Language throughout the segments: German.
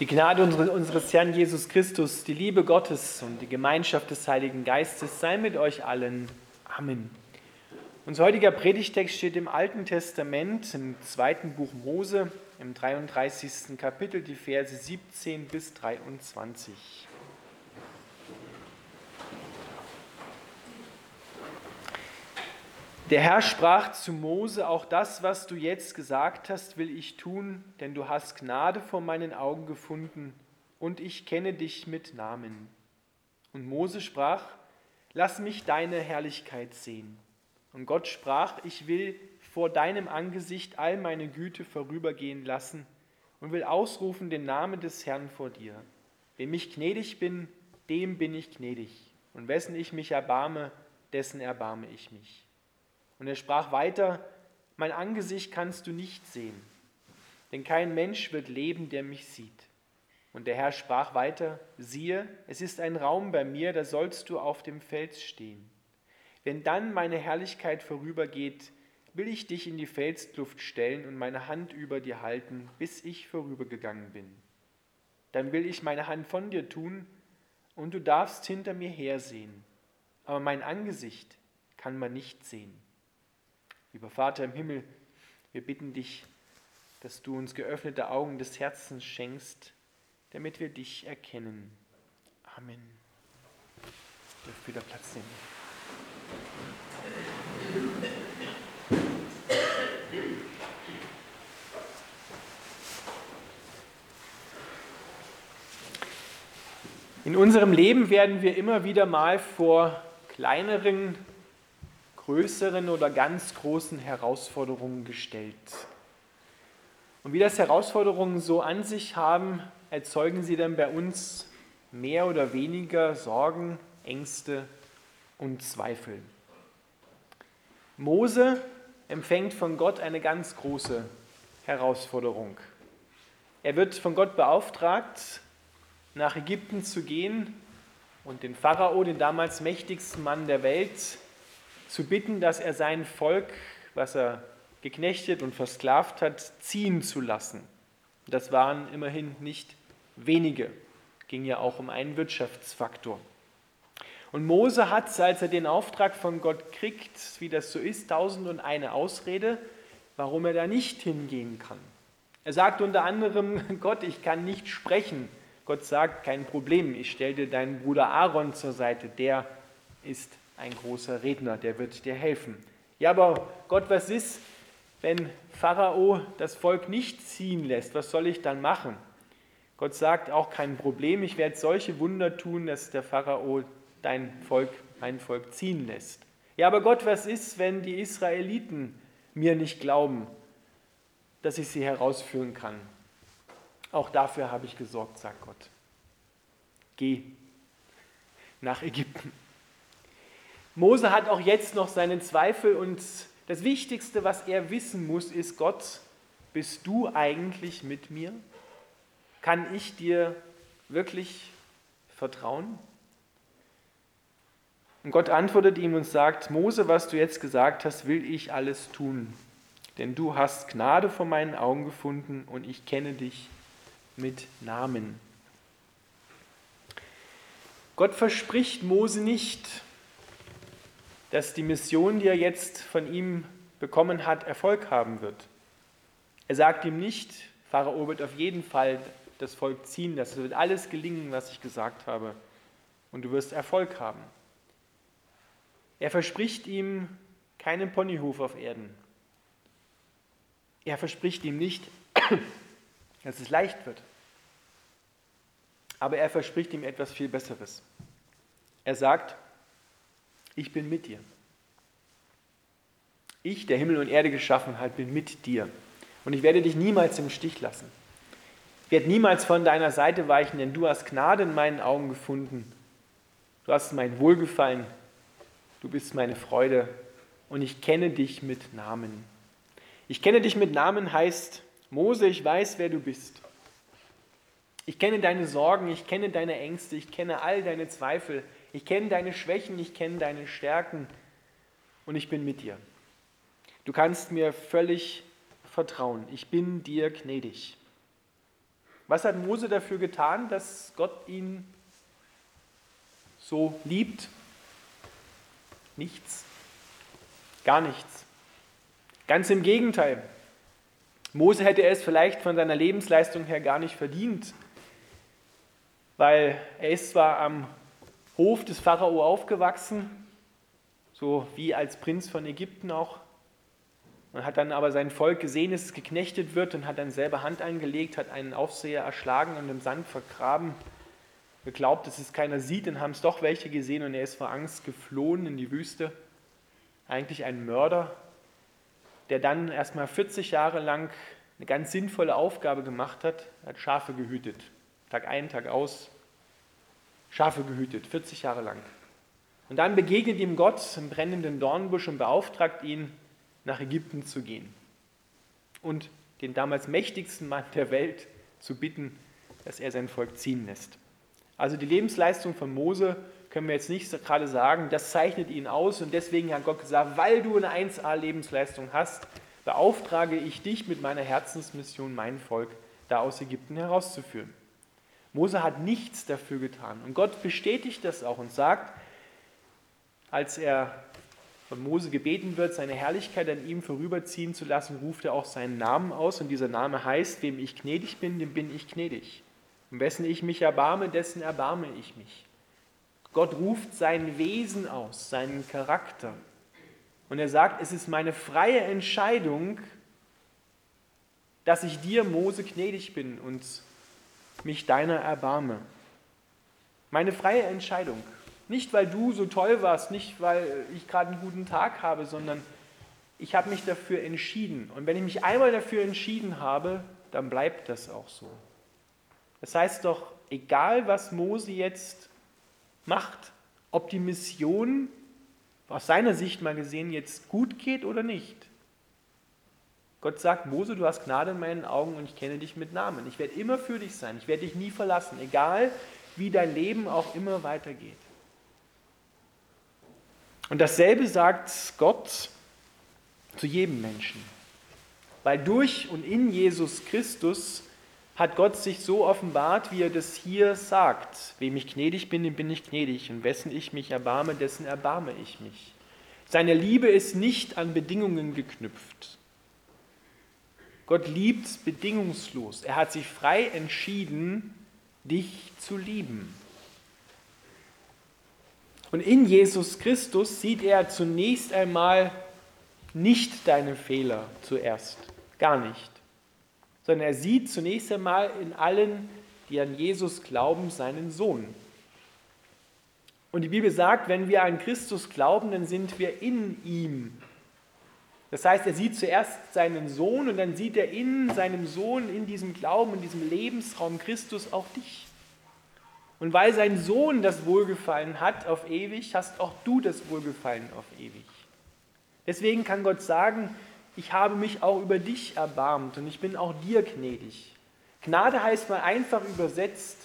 Die Gnade unseres Herrn Jesus Christus, die Liebe Gottes und die Gemeinschaft des Heiligen Geistes sei mit euch allen. Amen. Unser heutiger Predigtext steht im Alten Testament, im zweiten Buch Mose, im 33. Kapitel, die Verse 17 bis 23. Der Herr sprach zu Mose, auch das, was du jetzt gesagt hast, will ich tun, denn du hast Gnade vor meinen Augen gefunden und ich kenne dich mit Namen. Und Mose sprach, lass mich deine Herrlichkeit sehen. Und Gott sprach, ich will vor deinem Angesicht all meine Güte vorübergehen lassen und will ausrufen den Namen des Herrn vor dir. Wem ich gnädig bin, dem bin ich gnädig. Und wessen ich mich erbarme, dessen erbarme ich mich. Und er sprach weiter, mein Angesicht kannst du nicht sehen, denn kein Mensch wird leben, der mich sieht. Und der Herr sprach weiter, siehe, es ist ein Raum bei mir, da sollst du auf dem Fels stehen. Wenn dann meine Herrlichkeit vorübergeht, will ich dich in die Felskluft stellen und meine Hand über dir halten, bis ich vorübergegangen bin. Dann will ich meine Hand von dir tun, und du darfst hinter mir hersehen, aber mein Angesicht kann man nicht sehen. Lieber Vater im Himmel, wir bitten dich, dass du uns geöffnete Augen des Herzens schenkst, damit wir dich erkennen. Amen. Ich darf wieder Platz nehmen. In unserem Leben werden wir immer wieder mal vor kleineren größeren oder ganz großen Herausforderungen gestellt. Und wie das Herausforderungen so an sich haben, erzeugen sie dann bei uns mehr oder weniger Sorgen, Ängste und Zweifel. Mose empfängt von Gott eine ganz große Herausforderung. Er wird von Gott beauftragt, nach Ägypten zu gehen und den Pharao, den damals mächtigsten Mann der Welt, zu bitten, dass er sein Volk, was er geknechtet und versklavt hat, ziehen zu lassen. Das waren immerhin nicht wenige, ging ja auch um einen Wirtschaftsfaktor. Und Mose hat, als er den Auftrag von Gott kriegt, wie das so ist, tausend und eine Ausrede, warum er da nicht hingehen kann. Er sagt unter anderem, Gott, ich kann nicht sprechen. Gott sagt, kein Problem, ich stelle dir deinen Bruder Aaron zur Seite, der ist ein großer Redner, der wird dir helfen. Ja, aber Gott, was ist, wenn Pharao das Volk nicht ziehen lässt? Was soll ich dann machen? Gott sagt auch kein Problem, ich werde solche Wunder tun, dass der Pharao dein Volk, mein Volk ziehen lässt. Ja, aber Gott, was ist, wenn die Israeliten mir nicht glauben, dass ich sie herausführen kann? Auch dafür habe ich gesorgt, sagt Gott. Geh nach Ägypten. Mose hat auch jetzt noch seinen Zweifel und das Wichtigste, was er wissen muss, ist, Gott, bist du eigentlich mit mir? Kann ich dir wirklich vertrauen? Und Gott antwortet ihm und sagt, Mose, was du jetzt gesagt hast, will ich alles tun, denn du hast Gnade vor meinen Augen gefunden und ich kenne dich mit Namen. Gott verspricht Mose nicht, dass die Mission, die er jetzt von ihm bekommen hat, Erfolg haben wird. Er sagt ihm nicht, Pharao wird auf jeden Fall das Volk ziehen lassen. Es wird alles gelingen, was ich gesagt habe. Und du wirst Erfolg haben. Er verspricht ihm keinen Ponyhof auf Erden. Er verspricht ihm nicht, dass es leicht wird. Aber er verspricht ihm etwas viel Besseres. Er sagt, ich bin mit dir. Ich, der Himmel und Erde geschaffen hat, bin mit dir. Und ich werde dich niemals im Stich lassen. Ich werde niemals von deiner Seite weichen, denn du hast Gnade in meinen Augen gefunden. Du hast mein Wohlgefallen. Du bist meine Freude. Und ich kenne dich mit Namen. Ich kenne dich mit Namen heißt, Mose, ich weiß, wer du bist. Ich kenne deine Sorgen, ich kenne deine Ängste, ich kenne all deine Zweifel, ich kenne deine Schwächen, ich kenne deine Stärken und ich bin mit dir. Du kannst mir völlig vertrauen. Ich bin dir gnädig. Was hat Mose dafür getan, dass Gott ihn so liebt? Nichts. Gar nichts. Ganz im Gegenteil. Mose hätte es vielleicht von seiner Lebensleistung her gar nicht verdient, weil er ist zwar am Hof des Pharao aufgewachsen, so wie als Prinz von Ägypten auch, und hat dann aber sein Volk gesehen, dass es geknechtet wird und hat dann selber Hand angelegt, hat einen Aufseher erschlagen und im Sand vergraben, geglaubt, dass es keiner sieht, dann haben es doch welche gesehen und er ist vor Angst geflohen in die Wüste. Eigentlich ein Mörder, der dann erstmal 40 Jahre lang eine ganz sinnvolle Aufgabe gemacht hat. Er hat Schafe gehütet. Tag ein, Tag aus. Schafe gehütet, 40 Jahre lang. Und dann begegnet ihm Gott im brennenden Dornbusch und beauftragt ihn, nach Ägypten zu gehen. Und den damals mächtigsten Mann der Welt zu bitten, dass er sein Volk ziehen lässt. Also die Lebensleistung von Mose können wir jetzt nicht gerade sagen, das zeichnet ihn aus und deswegen hat Gott gesagt, weil du eine 1A-Lebensleistung hast, beauftrage ich dich mit meiner Herzensmission, mein Volk da aus Ägypten herauszuführen. Mose hat nichts dafür getan und Gott bestätigt das auch und sagt, als er von Mose gebeten wird, seine Herrlichkeit an ihm vorüberziehen zu lassen, ruft er auch seinen Namen aus und dieser Name heißt, wem ich gnädig bin, dem bin ich gnädig. Und wessen ich mich erbarme, dessen erbarme ich mich. Gott ruft sein Wesen aus, seinen Charakter. Und er sagt, es ist meine freie Entscheidung, dass ich dir, Mose, gnädig bin und mich deiner erbarme. Meine freie Entscheidung. Nicht, weil du so toll warst, nicht, weil ich gerade einen guten Tag habe, sondern ich habe mich dafür entschieden. Und wenn ich mich einmal dafür entschieden habe, dann bleibt das auch so. Das heißt doch, egal was Mose jetzt macht, ob die Mission aus seiner Sicht mal gesehen jetzt gut geht oder nicht. Gott sagt, Mose, du hast Gnade in meinen Augen und ich kenne dich mit Namen. Ich werde immer für dich sein, ich werde dich nie verlassen, egal wie dein Leben auch immer weitergeht. Und dasselbe sagt Gott zu jedem Menschen. Weil durch und in Jesus Christus hat Gott sich so offenbart, wie er das hier sagt. Wem ich gnädig bin, dem bin ich gnädig. Und wessen ich mich erbarme, dessen erbarme ich mich. Seine Liebe ist nicht an Bedingungen geknüpft. Gott liebt bedingungslos. Er hat sich frei entschieden, dich zu lieben. Und in Jesus Christus sieht er zunächst einmal nicht deine Fehler zuerst. Gar nicht sondern er sieht zunächst einmal in allen, die an Jesus glauben, seinen Sohn. Und die Bibel sagt, wenn wir an Christus glauben, dann sind wir in ihm. Das heißt, er sieht zuerst seinen Sohn und dann sieht er in seinem Sohn, in diesem Glauben, in diesem Lebensraum Christus auch dich. Und weil sein Sohn das Wohlgefallen hat auf ewig, hast auch du das Wohlgefallen auf ewig. Deswegen kann Gott sagen, ich habe mich auch über dich erbarmt und ich bin auch dir gnädig. Gnade heißt mal einfach übersetzt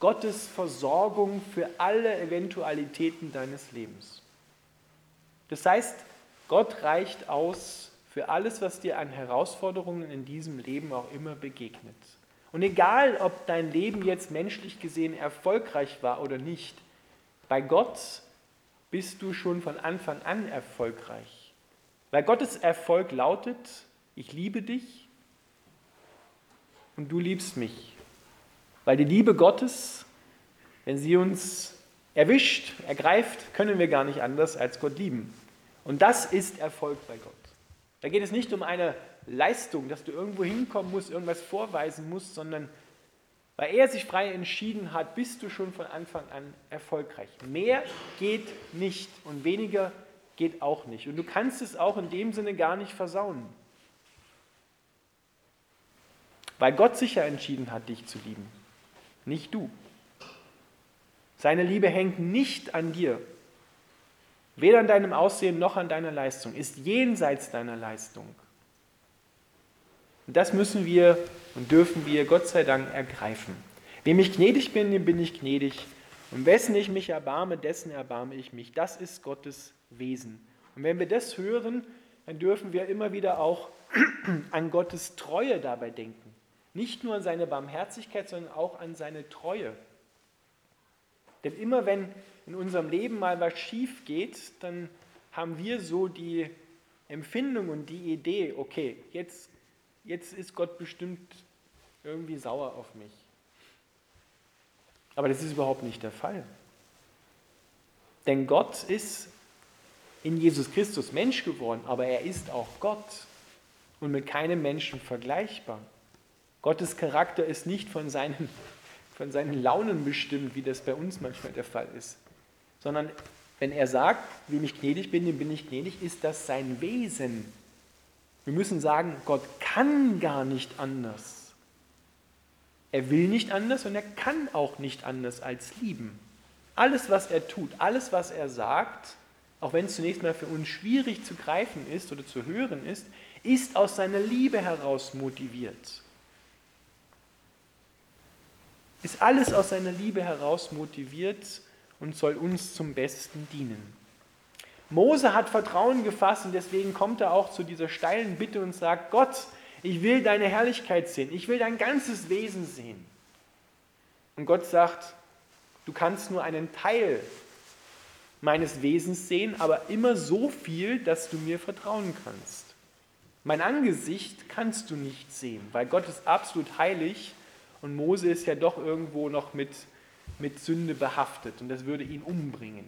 Gottes Versorgung für alle Eventualitäten deines Lebens. Das heißt, Gott reicht aus für alles, was dir an Herausforderungen in diesem Leben auch immer begegnet. Und egal, ob dein Leben jetzt menschlich gesehen erfolgreich war oder nicht, bei Gott bist du schon von Anfang an erfolgreich. Weil Gottes Erfolg lautet, ich liebe dich und du liebst mich. Weil die Liebe Gottes, wenn sie uns erwischt, ergreift, können wir gar nicht anders als Gott lieben. Und das ist Erfolg bei Gott. Da geht es nicht um eine Leistung, dass du irgendwo hinkommen musst, irgendwas vorweisen musst, sondern weil er sich frei entschieden hat, bist du schon von Anfang an erfolgreich. Mehr geht nicht und weniger geht auch nicht. Und du kannst es auch in dem Sinne gar nicht versauen. Weil Gott sich ja entschieden hat, dich zu lieben, nicht du. Seine Liebe hängt nicht an dir, weder an deinem Aussehen noch an deiner Leistung, ist jenseits deiner Leistung. Und das müssen wir und dürfen wir Gott sei Dank ergreifen. Wem ich gnädig bin, dem bin ich gnädig. Und wessen ich mich erbarme, dessen erbarme ich mich. Das ist Gottes Wesen. Und wenn wir das hören, dann dürfen wir immer wieder auch an Gottes Treue dabei denken. Nicht nur an seine Barmherzigkeit, sondern auch an seine Treue. Denn immer wenn in unserem Leben mal was schief geht, dann haben wir so die Empfindung und die Idee, okay, jetzt, jetzt ist Gott bestimmt irgendwie sauer auf mich. Aber das ist überhaupt nicht der Fall. Denn Gott ist in Jesus Christus Mensch geworden, aber er ist auch Gott und mit keinem Menschen vergleichbar. Gottes Charakter ist nicht von seinen, von seinen Launen bestimmt, wie das bei uns manchmal der Fall ist, sondern wenn er sagt, wem ich gnädig bin, dem bin ich gnädig, ist das sein Wesen. Wir müssen sagen, Gott kann gar nicht anders. Er will nicht anders und er kann auch nicht anders als lieben. Alles, was er tut, alles, was er sagt, auch wenn es zunächst mal für uns schwierig zu greifen ist oder zu hören ist, ist aus seiner Liebe heraus motiviert. Ist alles aus seiner Liebe heraus motiviert und soll uns zum Besten dienen. Mose hat Vertrauen gefasst und deswegen kommt er auch zu dieser steilen Bitte und sagt, Gott, ich will deine Herrlichkeit sehen, ich will dein ganzes Wesen sehen. Und Gott sagt, du kannst nur einen Teil meines Wesens sehen, aber immer so viel, dass du mir vertrauen kannst. Mein Angesicht kannst du nicht sehen, weil Gott ist absolut heilig und Mose ist ja doch irgendwo noch mit, mit Sünde behaftet und das würde ihn umbringen.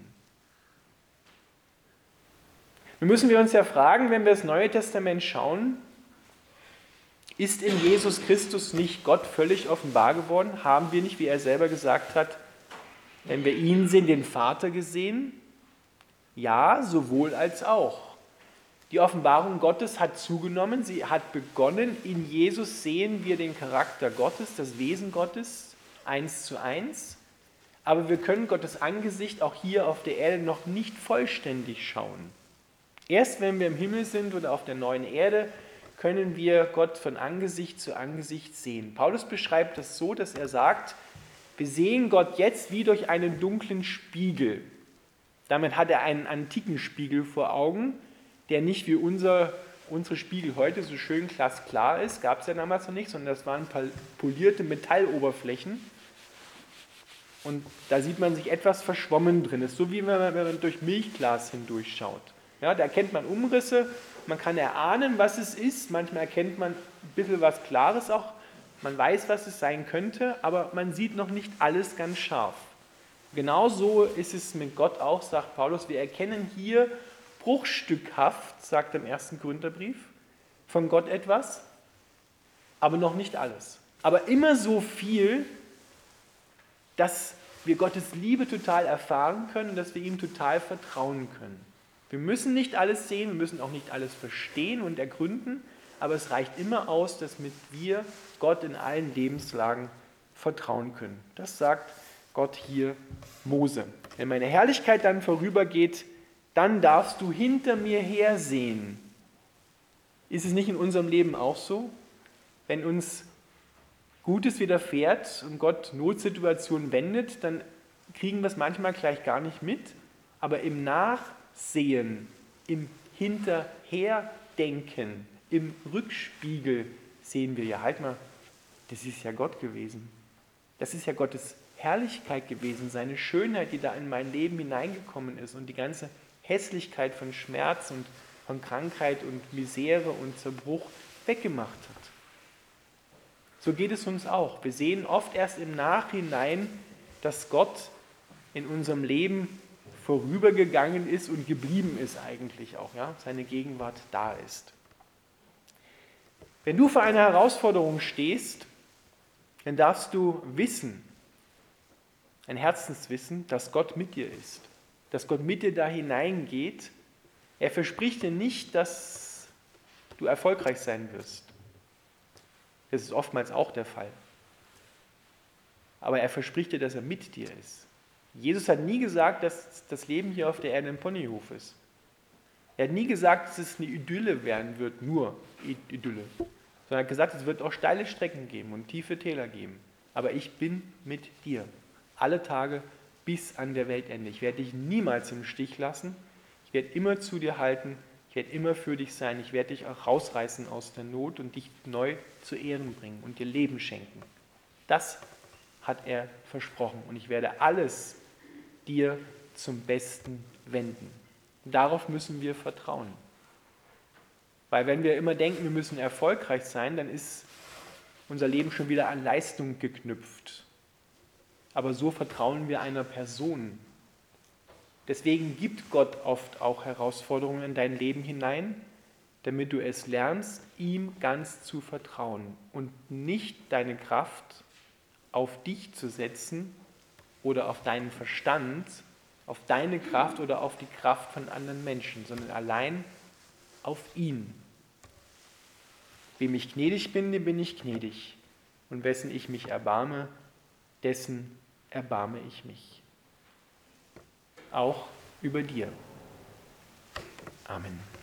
Nun müssen wir uns ja fragen, wenn wir das Neue Testament schauen, ist in Jesus Christus nicht Gott völlig offenbar geworden? Haben wir nicht, wie er selber gesagt hat, wenn wir ihn sehen, den Vater gesehen? Ja, sowohl als auch. Die Offenbarung Gottes hat zugenommen, sie hat begonnen. In Jesus sehen wir den Charakter Gottes, das Wesen Gottes, eins zu eins. Aber wir können Gottes Angesicht auch hier auf der Erde noch nicht vollständig schauen. Erst wenn wir im Himmel sind oder auf der neuen Erde, können wir Gott von Angesicht zu Angesicht sehen. Paulus beschreibt das so, dass er sagt, wir sehen Gott jetzt wie durch einen dunklen Spiegel. Damit hat er einen antiken Spiegel vor Augen, der nicht wie unser, unsere Spiegel heute so schön glasklar ist, gab es ja damals noch nicht, sondern das waren polierte Metalloberflächen. Und da sieht man sich etwas verschwommen drin. Das ist so wie wenn man, wenn man durch Milchglas hindurchschaut. Ja, da erkennt man Umrisse, man kann erahnen, was es ist. Manchmal erkennt man ein bisschen was Klares auch. Man weiß, was es sein könnte, aber man sieht noch nicht alles ganz scharf. Genauso ist es mit Gott auch, sagt Paulus. Wir erkennen hier bruchstückhaft, sagt im ersten Korintherbrief, von Gott etwas, aber noch nicht alles. Aber immer so viel, dass wir Gottes Liebe total erfahren können und dass wir ihm total vertrauen können. Wir müssen nicht alles sehen, wir müssen auch nicht alles verstehen und ergründen, aber es reicht immer aus, dass mit wir Gott in allen Lebenslagen vertrauen können. Das sagt Gott hier Mose. Wenn meine Herrlichkeit dann vorübergeht, dann darfst du hinter mir hersehen. Ist es nicht in unserem Leben auch so? Wenn uns Gutes widerfährt und Gott Notsituationen wendet, dann kriegen wir es manchmal gleich gar nicht mit. Aber im Nachsehen, im Hinterherdenken, im Rückspiegel sehen wir ja, halt mal, das ist ja Gott gewesen. Das ist ja Gottes Herrlichkeit gewesen, seine Schönheit, die da in mein Leben hineingekommen ist und die ganze Hässlichkeit von Schmerz und von Krankheit und Misere und Zerbruch weggemacht hat. So geht es uns auch. Wir sehen oft erst im Nachhinein, dass Gott in unserem Leben vorübergegangen ist und geblieben ist eigentlich auch, ja, seine Gegenwart da ist. Wenn du vor einer Herausforderung stehst, dann darfst du wissen, ein Herzenswissen, dass Gott mit dir ist dass Gott mit dir da hineingeht. Er verspricht dir nicht, dass du erfolgreich sein wirst. Das ist oftmals auch der Fall. Aber er verspricht dir, dass er mit dir ist. Jesus hat nie gesagt, dass das Leben hier auf der Erde ein Ponyhof ist. Er hat nie gesagt, dass es eine Idylle werden wird, nur Idylle. Sondern er hat gesagt, es wird auch steile Strecken geben und tiefe Täler geben. Aber ich bin mit dir. Alle Tage bis an der Weltende. Ich werde dich niemals im Stich lassen. Ich werde immer zu dir halten. Ich werde immer für dich sein. Ich werde dich auch rausreißen aus der Not und dich neu zu Ehren bringen und dir Leben schenken. Das hat er versprochen. Und ich werde alles dir zum Besten wenden. Darauf müssen wir vertrauen. Weil wenn wir immer denken, wir müssen erfolgreich sein, dann ist unser Leben schon wieder an Leistung geknüpft. Aber so vertrauen wir einer Person. Deswegen gibt Gott oft auch Herausforderungen in dein Leben hinein, damit du es lernst, ihm ganz zu vertrauen und nicht deine Kraft auf dich zu setzen oder auf deinen Verstand, auf deine Kraft oder auf die Kraft von anderen Menschen, sondern allein auf ihn. Wem ich gnädig bin, dem bin ich gnädig. Und wessen ich mich erbarme, dessen erbarme ich mich. Auch über dir. Amen.